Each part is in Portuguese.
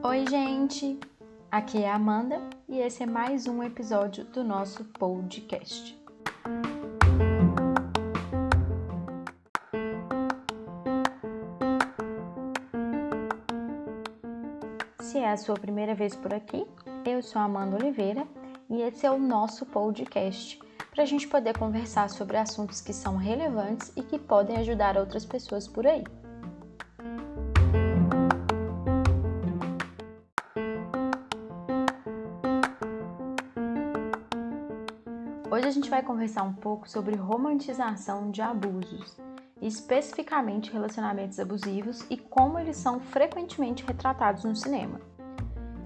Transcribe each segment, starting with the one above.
Oi, gente! Aqui é a Amanda e esse é mais um episódio do nosso podcast. Se é a sua primeira vez por aqui, eu sou a Amanda Oliveira e esse é o nosso podcast para a gente poder conversar sobre assuntos que são relevantes e que podem ajudar outras pessoas por aí. Hoje a gente vai conversar um pouco sobre romantização de abusos, especificamente relacionamentos abusivos e como eles são frequentemente retratados no cinema.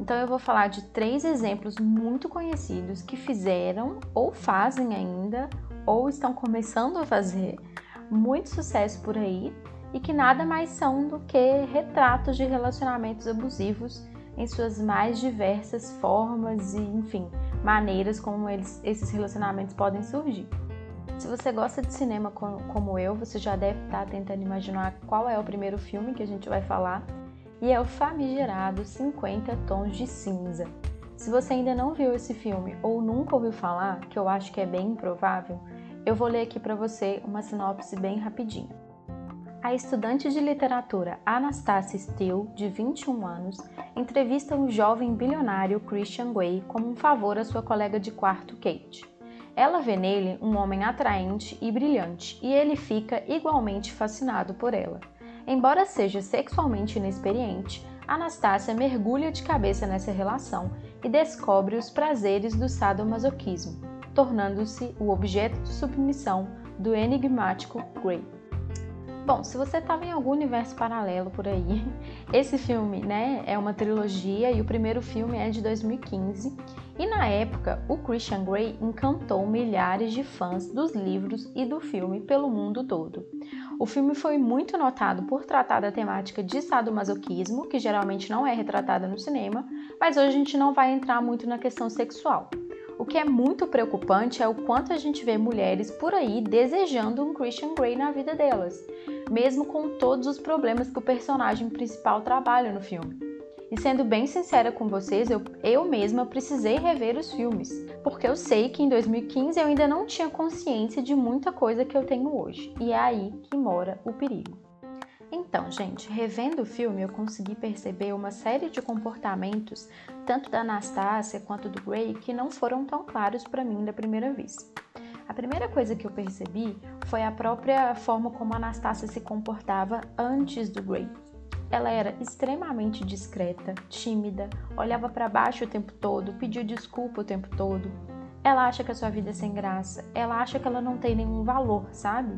Então eu vou falar de três exemplos muito conhecidos que fizeram ou fazem ainda ou estão começando a fazer muito sucesso por aí e que nada mais são do que retratos de relacionamentos abusivos em suas mais diversas formas e, enfim, maneiras como eles, esses relacionamentos podem surgir. Se você gosta de cinema como eu, você já deve estar tentando imaginar qual é o primeiro filme que a gente vai falar e é o famigerado 50 Tons de Cinza. Se você ainda não viu esse filme ou nunca ouviu falar, que eu acho que é bem improvável, eu vou ler aqui para você uma sinopse bem rapidinha. A estudante de literatura Anastasia Steele, de 21 anos, entrevista o jovem bilionário Christian Grey como um favor à sua colega de quarto Kate. Ela vê nele um homem atraente e brilhante e ele fica igualmente fascinado por ela. Embora seja sexualmente inexperiente, Anastácia mergulha de cabeça nessa relação e descobre os prazeres do sadomasoquismo, tornando-se o objeto de submissão do enigmático Grey. Bom, se você estava em algum universo paralelo por aí, esse filme, né, é uma trilogia e o primeiro filme é de 2015. E na época, o Christian Grey encantou milhares de fãs dos livros e do filme pelo mundo todo. O filme foi muito notado por tratar da temática de sadomasoquismo, que geralmente não é retratada no cinema, mas hoje a gente não vai entrar muito na questão sexual. O que é muito preocupante é o quanto a gente vê mulheres por aí desejando um Christian Grey na vida delas, mesmo com todos os problemas que o personagem principal trabalha no filme. E sendo bem sincera com vocês, eu, eu mesma precisei rever os filmes, porque eu sei que em 2015 eu ainda não tinha consciência de muita coisa que eu tenho hoje, e é aí que mora o perigo. Então, gente, revendo o filme, eu consegui perceber uma série de comportamentos, tanto da Anastácia quanto do Grey, que não foram tão claros para mim da primeira vez. A primeira coisa que eu percebi foi a própria forma como a Anastácia se comportava antes do Grey. Ela era extremamente discreta, tímida, olhava para baixo o tempo todo, pediu desculpa o tempo todo. Ela acha que a sua vida é sem graça, ela acha que ela não tem nenhum valor, sabe?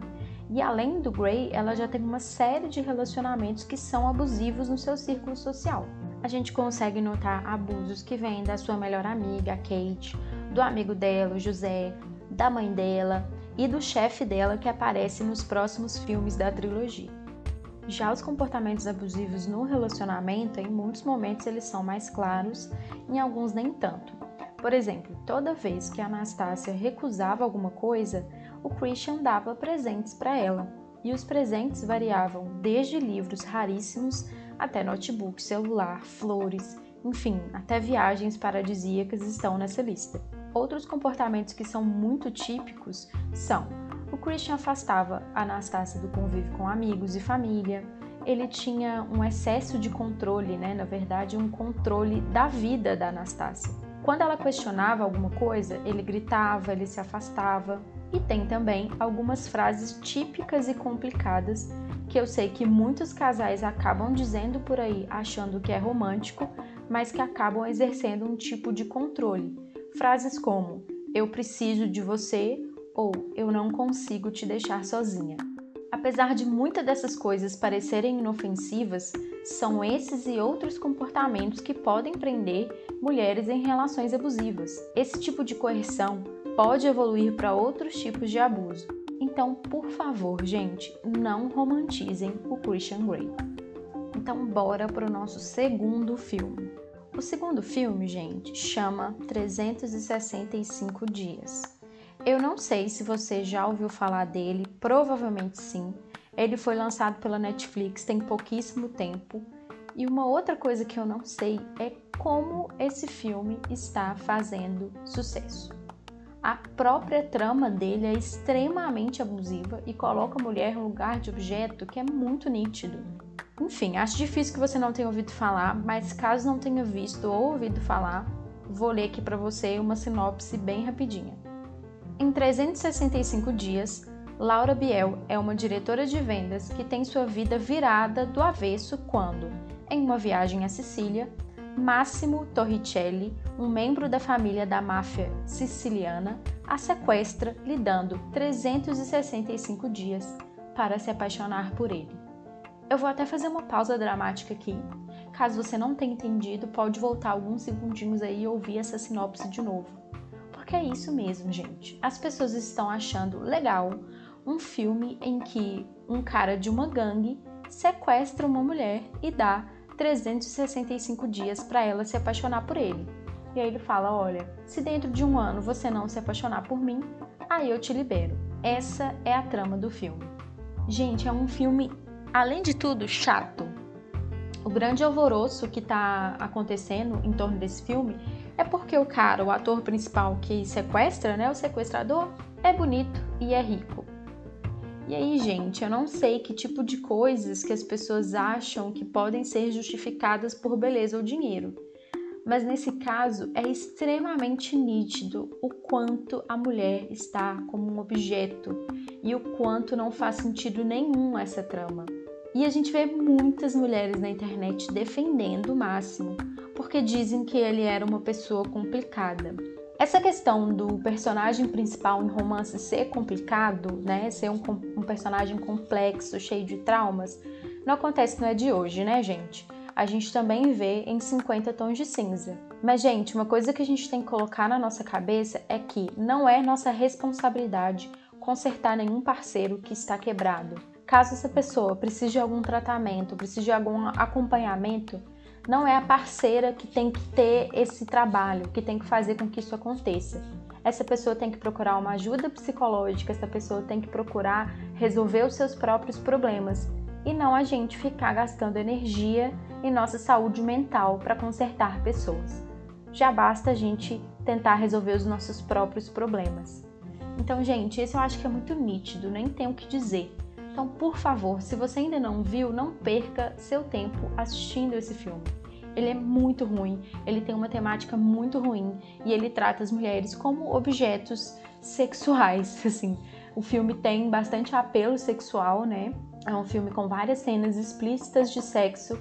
E além do Gray, ela já tem uma série de relacionamentos que são abusivos no seu círculo social. A gente consegue notar abusos que vêm da sua melhor amiga, Kate, do amigo dela, o José, da mãe dela e do chefe dela que aparece nos próximos filmes da trilogia. Já os comportamentos abusivos no relacionamento, em muitos momentos eles são mais claros, em alguns nem tanto. Por exemplo, toda vez que a Anastácia recusava alguma coisa, o Christian dava presentes para ela, e os presentes variavam desde livros raríssimos até notebook, celular, flores, enfim, até viagens paradisíacas estão nessa lista. Outros comportamentos que são muito típicos são: Christian afastava Anastácia do convívio com amigos e família, ele tinha um excesso de controle, né? na verdade, um controle da vida da Anastácia. Quando ela questionava alguma coisa, ele gritava, ele se afastava. E tem também algumas frases típicas e complicadas que eu sei que muitos casais acabam dizendo por aí achando que é romântico, mas que acabam exercendo um tipo de controle. Frases como: Eu preciso de você ou Eu não consigo te deixar sozinha. Apesar de muitas dessas coisas parecerem inofensivas, são esses e outros comportamentos que podem prender mulheres em relações abusivas. Esse tipo de coerção pode evoluir para outros tipos de abuso. Então, por favor, gente, não romantizem o Christian Grey. Então, bora para o nosso segundo filme. O segundo filme, gente, chama 365 Dias. Eu não sei se você já ouviu falar dele, provavelmente sim. Ele foi lançado pela Netflix tem pouquíssimo tempo. E uma outra coisa que eu não sei é como esse filme está fazendo sucesso. A própria trama dele é extremamente abusiva e coloca a mulher em lugar de objeto que é muito nítido. Enfim, acho difícil que você não tenha ouvido falar, mas caso não tenha visto ou ouvido falar, vou ler aqui para você uma sinopse bem rapidinha. Em 365 dias, Laura Biel é uma diretora de vendas que tem sua vida virada do avesso quando, em uma viagem à Sicília, Massimo Torricelli, um membro da família da máfia siciliana, a sequestra, lhe dando 365 dias para se apaixonar por ele. Eu vou até fazer uma pausa dramática aqui. Caso você não tenha entendido, pode voltar alguns segundinhos aí e ouvir essa sinopse de novo. Porque é isso mesmo, gente. As pessoas estão achando legal um filme em que um cara de uma gangue sequestra uma mulher e dá 365 dias para ela se apaixonar por ele. E aí ele fala: Olha, se dentro de um ano você não se apaixonar por mim, aí eu te libero. Essa é a trama do filme. Gente, é um filme, além de tudo, chato. O grande alvoroço que está acontecendo em torno desse filme é porque o cara, o ator principal que sequestra, né, o sequestrador, é bonito e é rico. E aí, gente, eu não sei que tipo de coisas que as pessoas acham que podem ser justificadas por beleza ou dinheiro. Mas nesse caso é extremamente nítido o quanto a mulher está como um objeto e o quanto não faz sentido nenhum essa trama. E a gente vê muitas mulheres na internet defendendo o Máximo, porque dizem que ele era uma pessoa complicada. Essa questão do personagem principal em romance ser complicado, né, ser um, um personagem complexo, cheio de traumas, não acontece não é de hoje, né, gente? A gente também vê em 50 tons de cinza. Mas, gente, uma coisa que a gente tem que colocar na nossa cabeça é que não é nossa responsabilidade consertar nenhum parceiro que está quebrado. Caso essa pessoa precise de algum tratamento, precise de algum acompanhamento, não é a parceira que tem que ter esse trabalho, que tem que fazer com que isso aconteça. Essa pessoa tem que procurar uma ajuda psicológica, essa pessoa tem que procurar resolver os seus próprios problemas e não a gente ficar gastando energia e nossa saúde mental para consertar pessoas. Já basta a gente tentar resolver os nossos próprios problemas. Então, gente, esse eu acho que é muito nítido, nem tenho o que dizer. Então, por favor, se você ainda não viu, não perca seu tempo assistindo esse filme. Ele é muito ruim, ele tem uma temática muito ruim e ele trata as mulheres como objetos sexuais, assim. O filme tem bastante apelo sexual, né? É um filme com várias cenas explícitas de sexo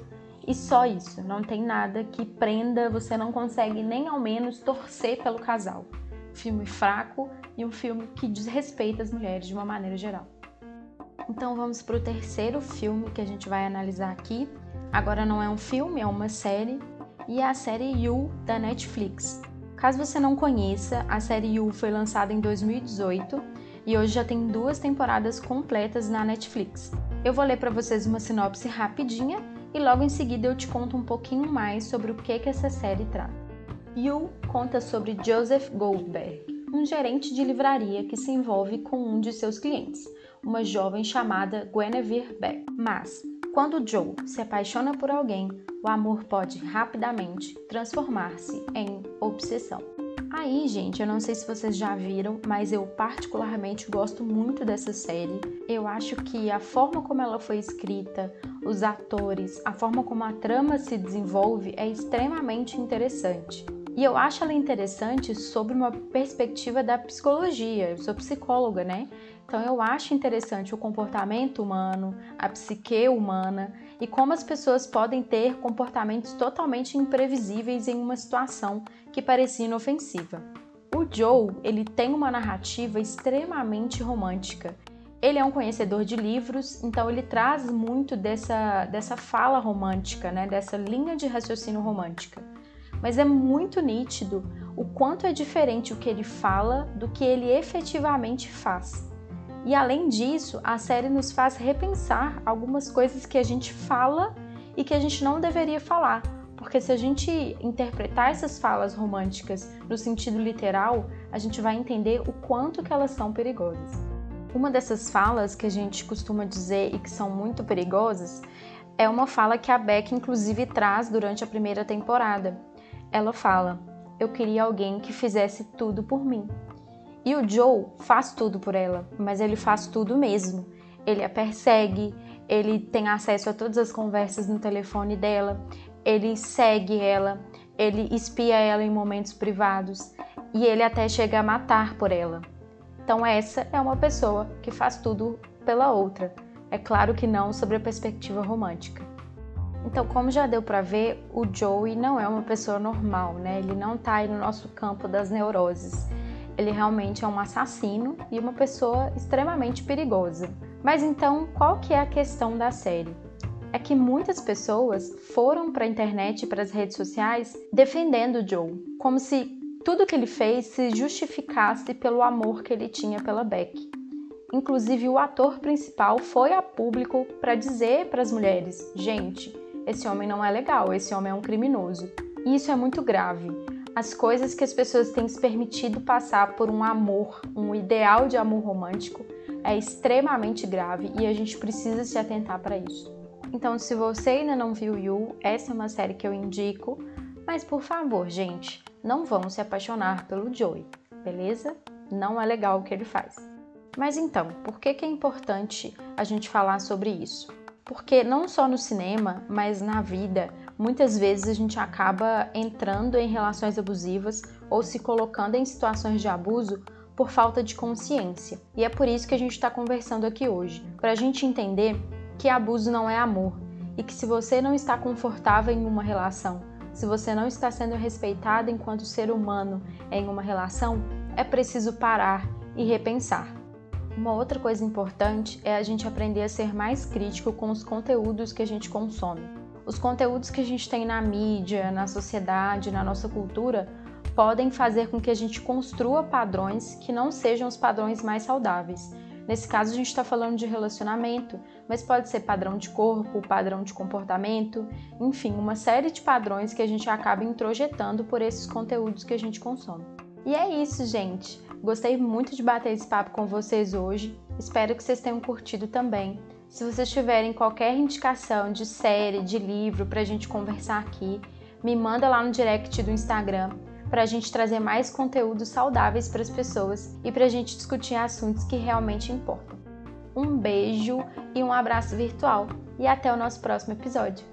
e só isso, não tem nada que prenda, você não consegue nem ao menos torcer pelo casal. Filme fraco e um filme que desrespeita as mulheres de uma maneira geral. Então vamos para o terceiro filme que a gente vai analisar aqui. Agora não é um filme, é uma série, e é a série You da Netflix. Caso você não conheça, a série You foi lançada em 2018 e hoje já tem duas temporadas completas na Netflix. Eu vou ler para vocês uma sinopse rapidinha e logo em seguida eu te conto um pouquinho mais sobre o que, que essa série trata. You conta sobre Joseph Goldberg, um gerente de livraria que se envolve com um de seus clientes, uma jovem chamada Guinevere Beck. Mas, quando Joe se apaixona por alguém, o amor pode rapidamente transformar-se em obsessão. Aí, gente, eu não sei se vocês já viram, mas eu particularmente gosto muito dessa série. Eu acho que a forma como ela foi escrita, os atores, a forma como a trama se desenvolve é extremamente interessante. E eu acho ela interessante sobre uma perspectiva da psicologia. Eu sou psicóloga, né? Então eu acho interessante o comportamento humano, a psique humana e como as pessoas podem ter comportamentos totalmente imprevisíveis em uma situação que parecia inofensiva. O Joe, ele tem uma narrativa extremamente romântica. Ele é um conhecedor de livros, então ele traz muito dessa, dessa fala romântica, né? dessa linha de raciocínio romântica. Mas é muito nítido o quanto é diferente o que ele fala do que ele efetivamente faz. E além disso, a série nos faz repensar algumas coisas que a gente fala e que a gente não deveria falar. Porque se a gente interpretar essas falas românticas no sentido literal, a gente vai entender o quanto que elas são perigosas. Uma dessas falas que a gente costuma dizer e que são muito perigosas é uma fala que a Beck inclusive traz durante a primeira temporada. Ela fala: "Eu queria alguém que fizesse tudo por mim". E o Joe faz tudo por ela, mas ele faz tudo mesmo. Ele a persegue, ele tem acesso a todas as conversas no telefone dela, ele segue ela, ele espia ela em momentos privados e ele até chega a matar por ela. Então, essa é uma pessoa que faz tudo pela outra. É claro que não sobre a perspectiva romântica. Então, como já deu para ver, o Joey não é uma pessoa normal, né? Ele não tá aí no nosso campo das neuroses. Ele realmente é um assassino e uma pessoa extremamente perigosa. Mas então, qual que é a questão da série? É que muitas pessoas foram para a internet e para as redes sociais defendendo Joe, como se tudo que ele fez se justificasse pelo amor que ele tinha pela Beck. Inclusive, o ator principal foi a público para dizer para as mulheres: gente, esse homem não é legal, esse homem é um criminoso. E isso é muito grave. As coisas que as pessoas têm se permitido passar por um amor, um ideal de amor romântico, é extremamente grave e a gente precisa se atentar para isso. Então, se você ainda não viu You, essa é uma série que eu indico, mas por favor, gente, não vão se apaixonar pelo Joey, beleza? Não é legal o que ele faz. Mas então, por que, que é importante a gente falar sobre isso? Porque não só no cinema, mas na vida, muitas vezes a gente acaba entrando em relações abusivas ou se colocando em situações de abuso por falta de consciência. E é por isso que a gente está conversando aqui hoje, para a gente entender que abuso não é amor e que se você não está confortável em uma relação se você não está sendo respeitado enquanto ser humano em uma relação, é preciso parar e repensar. Uma outra coisa importante é a gente aprender a ser mais crítico com os conteúdos que a gente consome. Os conteúdos que a gente tem na mídia, na sociedade, na nossa cultura, podem fazer com que a gente construa padrões que não sejam os padrões mais saudáveis Nesse caso, a gente está falando de relacionamento, mas pode ser padrão de corpo, padrão de comportamento, enfim, uma série de padrões que a gente acaba introjetando por esses conteúdos que a gente consome. E é isso, gente. Gostei muito de bater esse papo com vocês hoje. Espero que vocês tenham curtido também. Se vocês tiverem qualquer indicação de série, de livro para a gente conversar aqui, me manda lá no direct do Instagram para a gente trazer mais conteúdos saudáveis para as pessoas e para a gente discutir assuntos que realmente importam. Um beijo e um abraço virtual e até o nosso próximo episódio.